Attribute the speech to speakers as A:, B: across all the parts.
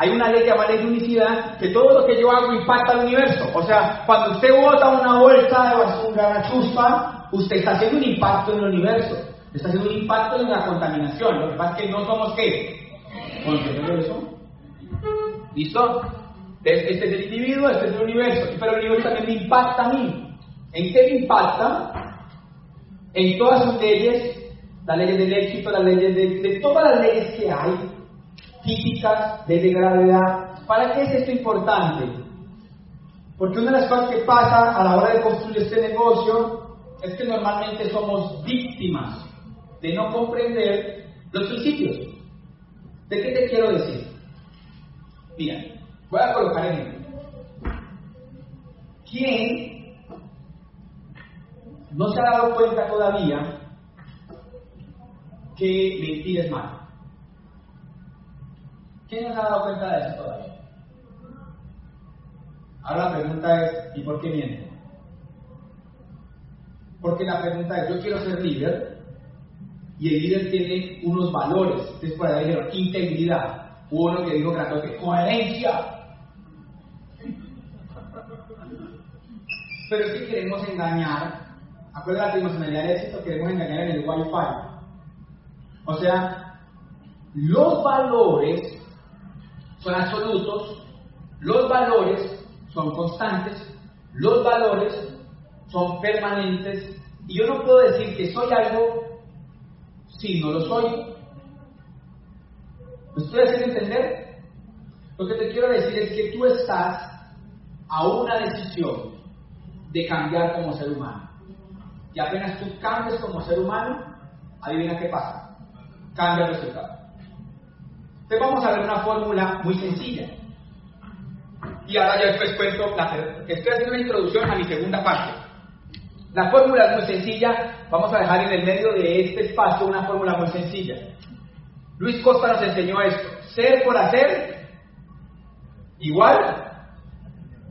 A: hay una ley llamada ley de unicidad, que todo lo que yo hago impacta al universo. O sea, cuando usted bota una bolsa de basura, una chuspa, usted está haciendo un impacto en el universo. Está haciendo un impacto en la contaminación. Lo que pasa es que no somos qué? ¿Conscientes de eso? ¿Listo? Este es el individuo, este es el universo. Pero el universo también me impacta a mí. ¿En qué me impacta? En todas sus leyes, las leyes del éxito, las leyes de todas las leyes que hay, típicas, de gravedad. ¿Para qué es esto importante? Porque una de las cosas que pasa a la hora de construir este negocio es que normalmente somos víctimas de no comprender los principios. ¿De qué te quiero decir? Mira, voy a colocar ejemplo. ¿Quién no se ha dado cuenta todavía que mentir es malo? ¿Quién se ha dado cuenta de eso todavía? Ahora la pregunta es, ¿y por qué miente? Porque la pregunta es, yo quiero ser líder, y el líder tiene unos valores. Entonces, por ahí dijeron integridad. Hubo uno que dijo que coherencia. Pero es que queremos engañar. Acuérdate, tridimensionalidad del éxito, queremos engañar en el Wi-Fi. O sea, los valores son absolutos, los valores son constantes, los valores son permanentes, y yo no puedo decir que soy algo si no lo soy. ¿Me estoy haciendo entender? Lo que te quiero decir es que tú estás a una decisión de cambiar como ser humano. Y apenas tú cambies como ser humano, adivina qué pasa. Cambia el resultado. Entonces vamos a ver una fórmula muy sencilla. Y ahora ya después cuento, la, estoy haciendo una introducción a mi segunda parte. La fórmula es muy sencilla, vamos a dejar en el medio de este espacio una fórmula muy sencilla. Luis Costa nos enseñó esto, ser por hacer igual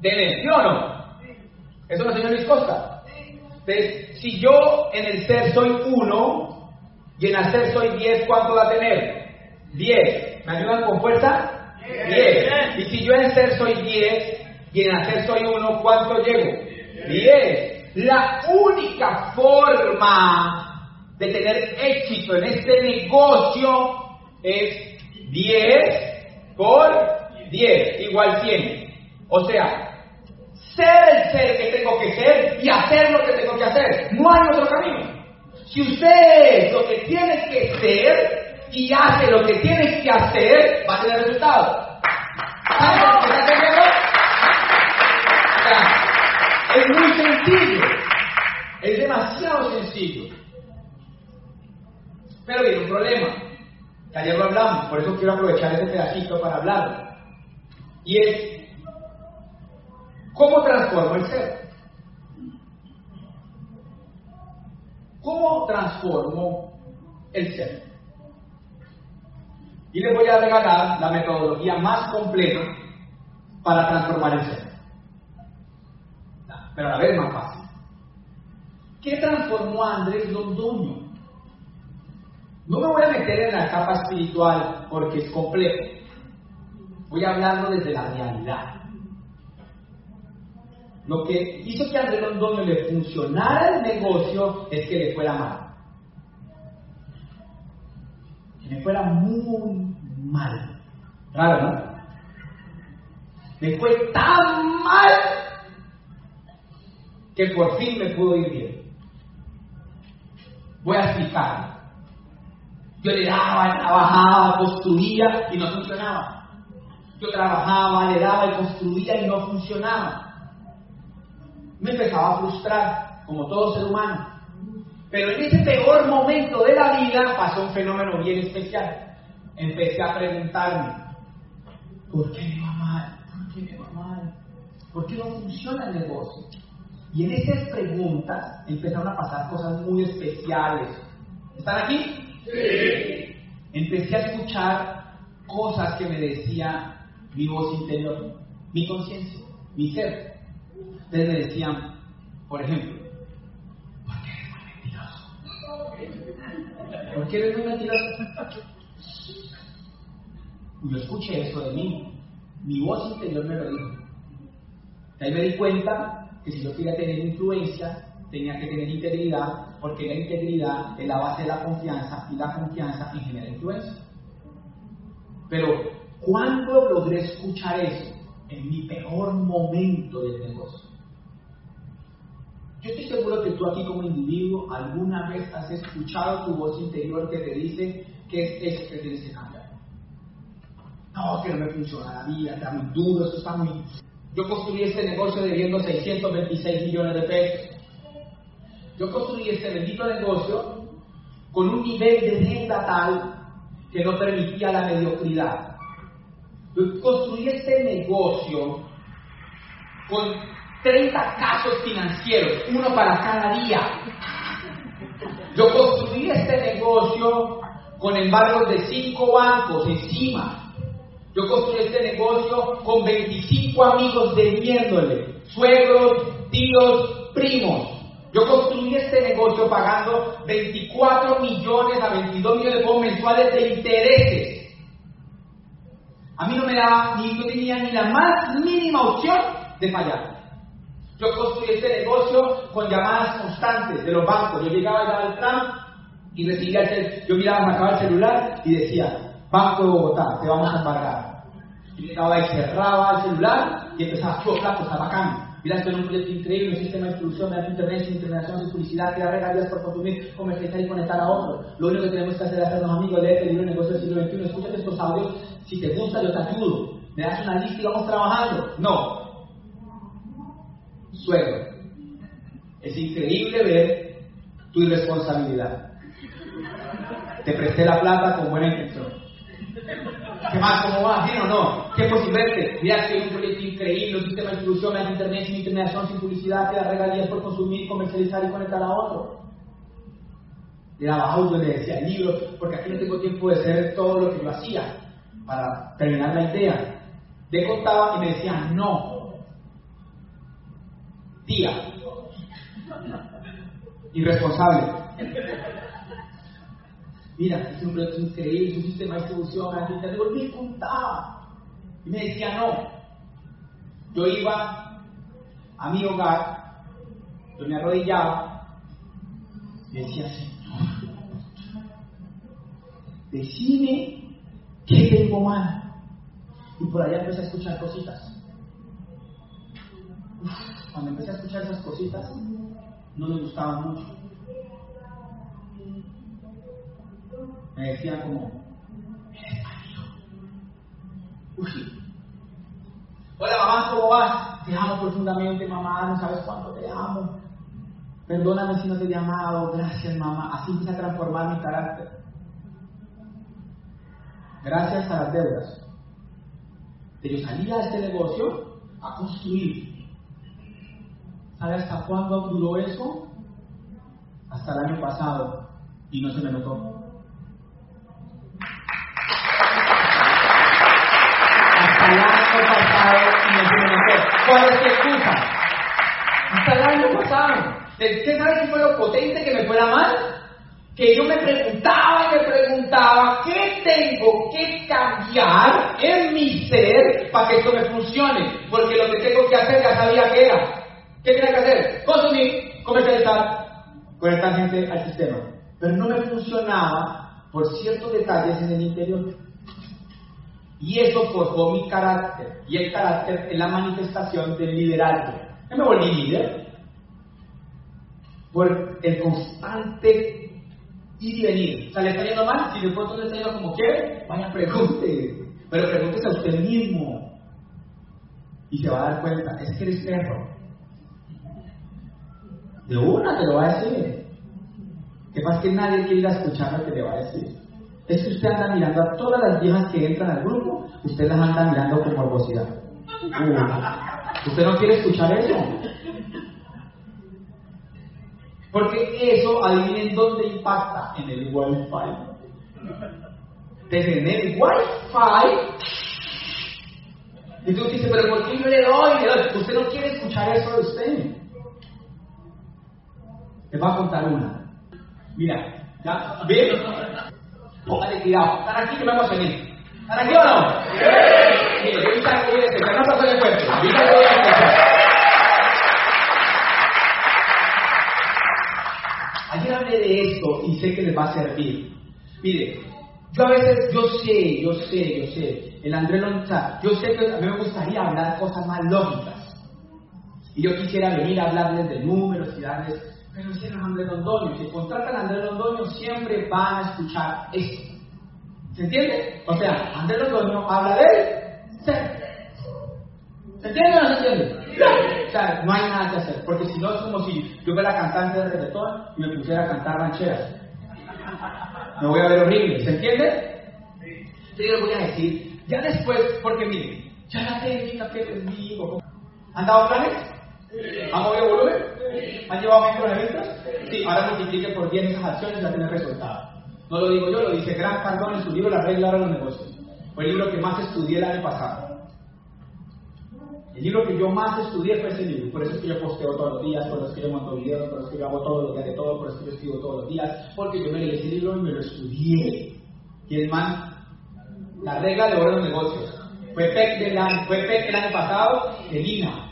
A: tener, ¿sí o no? Eso nos enseñó Luis Costa. Entonces, si yo en el ser soy uno y en hacer soy 10, ¿cuánto va a tener? 10. ¿Me ayudan con fuerza? 10. Y si yo en ser soy 10 y en hacer soy 1, ¿cuánto llego? 10. La única forma de tener éxito en este negocio es 10 por 10, igual 100. O sea, ser el ser que tengo que ser y hacer lo que tengo que hacer. No hay otro camino. Si usted es lo que tiene que ser y hace lo que tiene que hacer, va a tener resultados. Es muy sencillo. Es demasiado sencillo. Pero viene un problema. Que ayer lo hablamos, por eso quiero aprovechar este pedacito para hablarlo. Y es, ¿cómo transformo el ser? ¿Cómo transformo el ser? Y les voy a regalar la metodología más completa para transformar el ser pero a la vez más fácil. ¿Qué transformó a Andrés Londoño? No me voy a meter en la capa espiritual porque es complejo. Voy a hablarlo desde la realidad. Lo que hizo que Andrés Londoño le funcionara el negocio es que le fuera mal. Fuera muy mal. Claro, ¿no? Le fue tan mal que por fin me pudo ir bien. Voy a explicar. Yo le daba, trabajaba, construía y no funcionaba. Yo trabajaba, le daba y construía y no funcionaba. Me empezaba a frustrar, como todo ser humano. Pero en ese peor momento de la vida pasó un fenómeno bien especial. Empecé a preguntarme, ¿por qué me va mal? ¿Por qué me va mal? ¿Por qué no funciona el negocio? Y en esas preguntas empezaron a pasar cosas muy especiales. ¿Están aquí? Sí. Empecé a escuchar cosas que me decía mi voz interior, mi conciencia, mi ser. Ustedes me decían, por ejemplo, ¿Por qué eres muy mentiroso? Yo escuché eso de mí. Mi voz interior me lo dijo. ahí me di cuenta que si yo quería tener influencia, tenía que tener integridad, porque la integridad es la base de la confianza y la confianza en genera influencia. Pero, ¿cuándo logré escuchar eso? En mi peor momento del negocio. Yo estoy seguro que tú aquí como individuo alguna vez has escuchado tu voz interior que te dice que es eso que tienes que. No, que no me funciona la vida, está muy duro, eso está muy... Yo construí este negocio debiendo 626 millones de pesos. Yo construí este bendito negocio con un nivel de deuda tal que no permitía la mediocridad. Yo construí este negocio con 30 casos financieros, uno para cada día. Yo construí este negocio con embargos de 5 bancos encima. Yo construí este negocio con 25 amigos debiéndole, suegros, tíos, primos. Yo construí este negocio pagando 24 millones a 22 millones de mensuales de intereses. A mí no me daba, ni no tenía ni la más mínima opción de fallar. Yo construí este negocio con llamadas constantes de los bancos. Yo llegaba al Trump y recibía el, yo miraba, sacaba el celular y decía, Banco de Bogotá, te vamos a embargar. Y llegaba y cerraba el celular y empezaba, yo, plato, está bacán. Mira, esto es un proyecto increíble, un sistema de distribución, de internet, sin intervención, sin publicidad, crear regalías por consumir, comercializar y conectar a otros. Lo único que tenemos que hacer es hacernos amigos, leer el libro de negocio del siglo XXI, escúchate estos audios, si te gusta yo te ayudo, me das una lista y vamos trabajando. No. Suegro, es increíble ver tu irresponsabilidad. Te presté la plata con buena intención. ¿Qué más? ¿Cómo va? ¿Bien o no? ¿Qué posible? Mira, que hay un proyecto increíble, un sistema de distribución de internet sin intermediación, sin publicidad, que da regalías por consumir, comercializar y conectar a otro. Le daba audio, le decía libros, porque aquí no tengo tiempo de hacer todo lo que yo hacía para terminar la idea. Le contaba y me decía, no. Tía. Irresponsable. Mira, es un proyecto increíble, es un sistema de distribución, así te digo, me contaba. Y me decía, no. Yo iba a mi hogar, yo me arrodillaba, y decía, Señor, decime qué tengo mal. Y por allá empecé a escuchar cositas. Cuando empecé a escuchar esas cositas, no me gustaban mucho. me decía como, eres Uy. Hola mamá, ¿cómo vas? Te amo profundamente, mamá, no sabes cuánto te amo. Perdóname si no te he llamado, gracias mamá. Así empieza a transformar mi carácter. Gracias a las deudas. Que yo salía de este negocio a construir. ¿Sabe hasta cuándo duró eso? Hasta el año pasado. Y no se me notó. ¿Cuál es tu excusa? Hasta el año pasado. ¿Usted sabe qué fue lo potente que me fuera mal? Que yo me preguntaba y me preguntaba, ¿qué tengo que cambiar en mi ser para que esto me funcione? Porque lo que tengo que hacer ya sabía que era. ¿Qué tenía que hacer? Consumir, comercializar, conectar gente al sistema. Pero no me funcionaba por ciertos detalles en el interior. Y eso forjó mi carácter. Y el carácter es la manifestación del liderazgo. Yo me volví líder por el constante ir y venir. O sea, le está yendo mal, si después no le está yendo como quiere, vaya, pregunte. Pero pregúntese a usted mismo. Y se va a dar cuenta, es que eres perro. De una te lo va a decir. Que pasa que nadie quiere ir a escuchar lo que le va a decir es que usted anda mirando a todas las viejas que entran al grupo, usted las anda mirando con morbosidad. ¿Usted no quiere escuchar eso? Porque eso, adivinen dónde impacta, en el Wi-Fi. en el Wi-Fi. Y tú dices, pero ¿por qué yo? Le doy? Usted no quiere escuchar eso de usted. Le voy a contar una. Mira, ¿ya? ¿Ven? Póngale cuidado. Están aquí que me vamos a venir. ¿Para qué o no? Sí. Mire, yo ahorita voy a no pasó el cuento. Ahorita voy a. Ayer hablé de esto y sé que les va a servir. Mire, yo a veces, yo sé, yo sé, yo sé, el Andrés Lonza, yo sé que a mí me gustaría hablar cosas más lógicas. Y yo quisiera venir a hablarles de números y darles, pero si era Andrés Londoño, si contratan a Andrés Londoño siempre van a escuchar esto. ¿Se entiende? O sea, Andrés Londoño habla de él. ¿Se entiende o no se entiende? O sea, no hay nada que hacer, porque si no es como si yo fuera cantante de reggaetón y me pusiera a cantar rancheras. Me voy a ver horrible, ¿se entiende? Sí. Yo les voy a decir, ya después, porque miren, ya la técnica que les digo. ¿Han dado planes? ¿Han movido volumen? ¿Han llevado de ventas? Sí, ahora multiplique por 10 esas acciones y ya tiene resultado. No lo digo yo, lo dice Gran Cardón en su libro La regla de los negocios. Fue el libro que más estudié el año pasado. El libro que yo más estudié fue ese libro. Por eso es que yo posteo todos los días, por eso es que yo monto videos, por eso es que yo hago todos los días de todo, por eso es que yo escribo todos los días, porque yo me leí ese libro y me lo estudié. Y el man, la regla de oro los negocios. Fue PEC, del año, fue PEC el año pasado de Lina.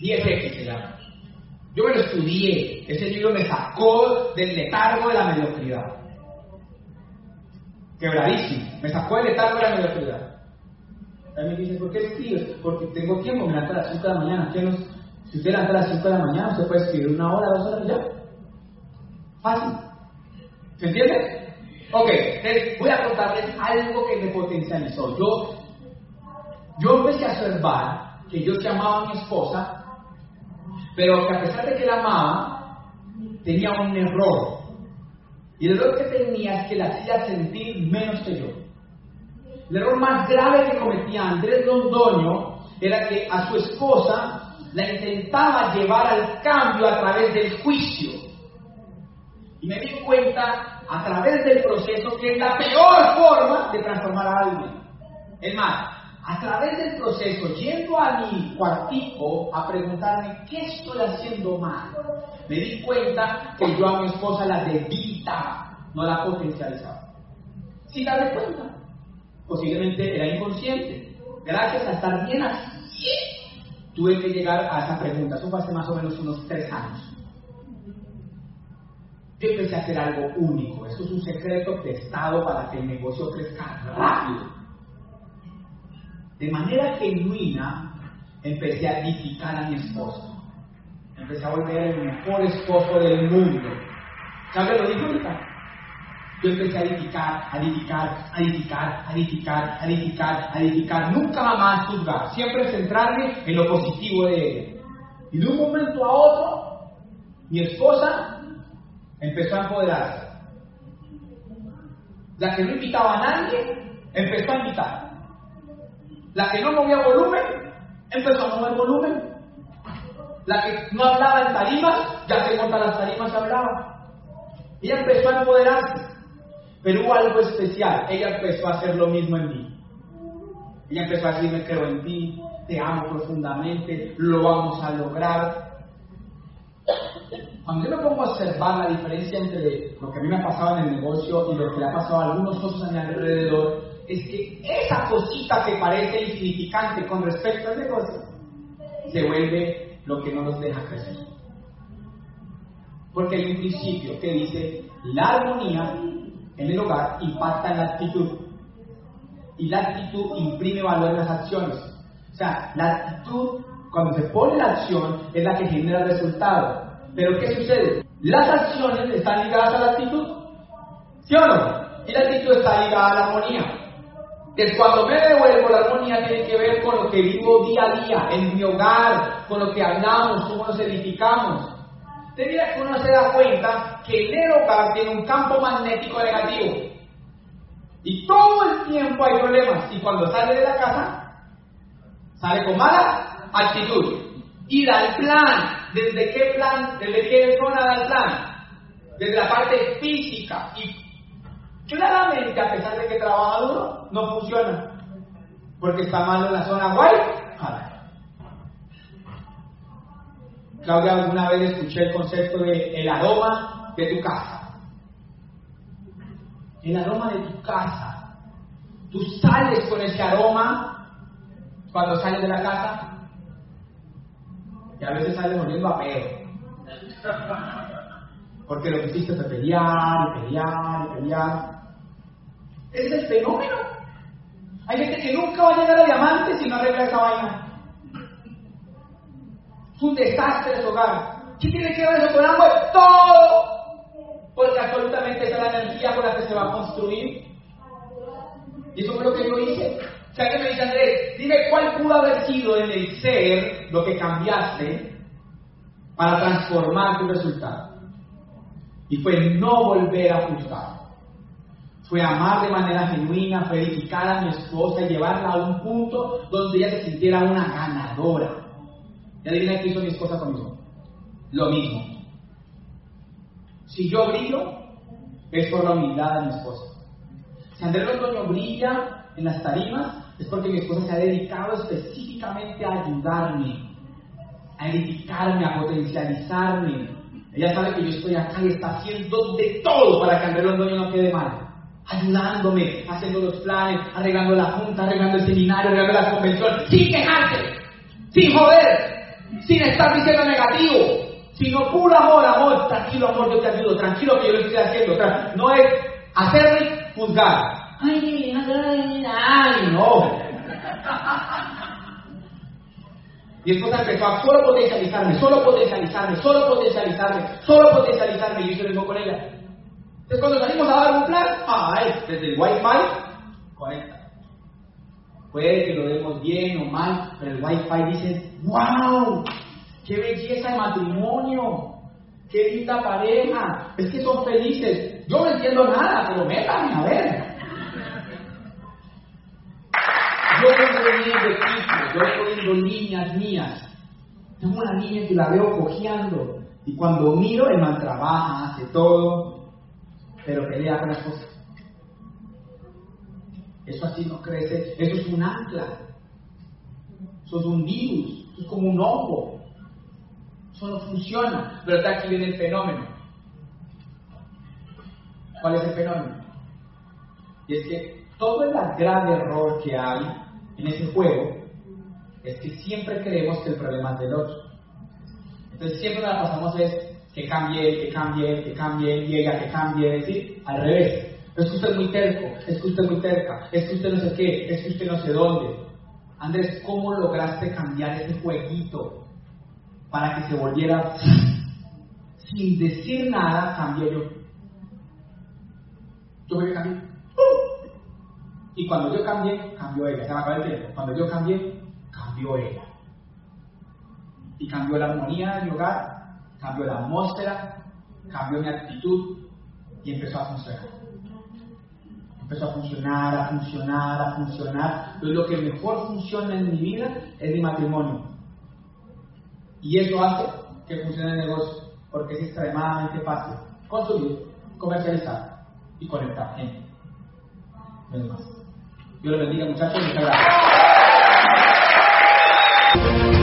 A: 10X se llama. Yo me lo estudié. Ese libro me sacó del letargo de la mediocridad. Quebradísimo. Me sacó del letargo de la mediocridad. Me dicen, ¿por qué escribes? Porque tengo tiempo, me levanto a las 5 de la mañana. ¿Qué nos... Si usted levanta a las 5 de la mañana, usted puede escribir una hora, dos horas y ya. Fácil. ¿Se entiende? Ok, entonces voy a contarles algo que me potencializó. Yo, yo empecé a observar que yo se amaba a mi esposa, pero que a pesar de que la amaba, tenía un error. Y el error que tenía es que la hacía sentir menos que yo. El error más grave que cometía Andrés Londoño era que a su esposa la intentaba llevar al cambio a través del juicio. Y me di cuenta a través del proceso que es la peor forma de transformar a alguien. Es más, a través del proceso, yendo a mi cuartico a preguntarme qué estoy haciendo mal, me di cuenta que yo a mi esposa la debilitaba, no la potencializaba. Sin darme cuenta posiblemente era inconsciente. Gracias a estar bien así, tuve que llegar a esa pregunta. Eso fue hace más o menos unos tres años. Yo empecé a hacer algo único. Esto es un secreto testado para que el negocio crezca rápido. De manera genuina, empecé a edificar a mi esposo. Empecé a volver el mejor esposo del mundo. ¿Sabes lo dijo ahorita? Yo empecé a edificar, a edificar, a edificar, a edificar, a edificar, a edificar. Nunca más juzgar. Siempre centrarme en lo positivo de ella. Y de un momento a otro, mi esposa empezó a empoderarse. La que no invitaba a nadie, empezó a invitar. La que no movía volumen, empezó a mover volumen. La que no hablaba en tarimas, ya se contra las tarimas hablaba. Ella empezó a empoderarse. Pero hubo algo especial. Ella empezó a hacer lo mismo en mí. Ella empezó a decir, me creo en ti, te amo profundamente, lo vamos a lograr. Cuando yo me pongo a observar la diferencia entre lo que a mí me ha pasado en el negocio y lo que le ha pasado a algunos otros a mi alrededor, es que esa cosita que parece insignificante con respecto al negocio, se vuelve lo que no nos deja crecer. Porque hay un principio que dice, la armonía en el hogar impacta en la actitud. Y la actitud imprime valor en las acciones. O sea, la actitud, cuando se pone la acción, es la que genera el resultado. Pero ¿qué sucede? Las acciones están ligadas a la actitud. ¿Sí o no? Y la actitud está ligada a la armonía. Que cuando me devuelvo la armonía tiene que ver con lo que vivo día a día, en mi hogar, con lo que hablamos, cómo nos edificamos. Debería que uno se da cuenta que el hogar tiene un campo magnético negativo. Y todo el tiempo hay problemas. Y cuando sale de la casa, sale con mala actitud. Y da el plan. ¿Desde qué plan? ¿Desde qué zona da el plan? Desde la parte física. Y claramente, a pesar de que trabaja duro, no funciona. Porque está malo en la zona guay. Claudia, alguna vez escuché el concepto de el aroma de tu casa. El aroma de tu casa Tú sales con ese aroma cuando sales de la casa y a veces sales volviendo a pedo. Porque lo que hiciste fue pelear pelear pelear. Es el fenómeno. Hay gente que nunca va a llegar a diamante si no arregla esa vaina. Es un desastre su hogar. ¿Qué tiene que ver eso con? Todo. Porque absolutamente esa es la energía con la que se va a construir. Y eso fue lo que yo hice. O sea, que me dice Andrés, dime cuál pudo haber sido en el ser lo que cambiaste para transformar tu resultado. Y fue no volver a juzgar. Fue amar de manera genuina, fue edificar a mi esposa y llevarla a un punto donde ella se sintiera una ganadora. ¿Y adivina qué hizo mi esposa conmigo? Lo mismo. Si yo brillo, es por la humildad de mi esposa. Si Andrés Londoño brilla en las tarimas, es porque mi esposa se ha dedicado específicamente a ayudarme, a edificarme, a potencializarme. Ella sabe que yo estoy acá y está haciendo de todo para que Andrés Londoño no quede mal. Ayudándome, haciendo los planes, arreglando la junta, arreglando el seminario, arreglando la convención, sin quejarse, sin joder, sin estar diciendo negativo, sino puro amor, amor, tranquilo amor, yo te ayudo, tranquilo que yo lo estoy haciendo. No es hacerme juzgar. Ay, ay, ay, no. Mi esposa empezó a solo potencializarme, solo potencializarme, solo potencializarme, solo potencializarme, y yo se lo con ella. Entonces cuando salimos a dar un plan, ay, desde el Wi-Fi, conecta. Puede que lo demos bien o mal, pero el Wi-Fi dice, wow, qué belleza de matrimonio, qué linda pareja, es que son felices. Yo no entiendo nada, pero métame a ver. Yo vengo viendo equipos, yo vengo viendo niñas mías. Tengo una niña que la veo cojeando. Y cuando miro, el man trabaja, hace todo, pero pelea con las cosas. Eso así no crece, eso es un ancla. Eso es un virus, eso es como un hongo. Eso no funciona. Pero aquí viene el fenómeno. ¿Cuál es el fenómeno? Y es que todo el grave error que hay en ese juego es que siempre creemos que el problema es del otro. Entonces siempre la pasamos es que cambie que cambie que cambie, llega, que cambie, ¿sí? Al revés. Es que usted es muy terco, es que usted es muy terca, es que usted no sé qué, es que usted no sé dónde. Andrés, ¿cómo lograste cambiar ese jueguito para que se volviera sin decir nada, cambié yo? Yo me cambié. Y cuando yo cambié, cambió ella. Se me acaba el tiempo. Cuando yo cambié, cambió ella. Y cambió la armonía de mi hogar, cambió la atmósfera, cambió mi actitud y empezó a funcionar. Empezó a funcionar, a funcionar, a funcionar. Entonces, lo que mejor funciona en mi vida es mi matrimonio. Y eso hace que funcione el negocio, porque es extremadamente fácil construir, comercializar y conectar gente. No es más. Dios los bendiga, muchachos. Muchas gracias.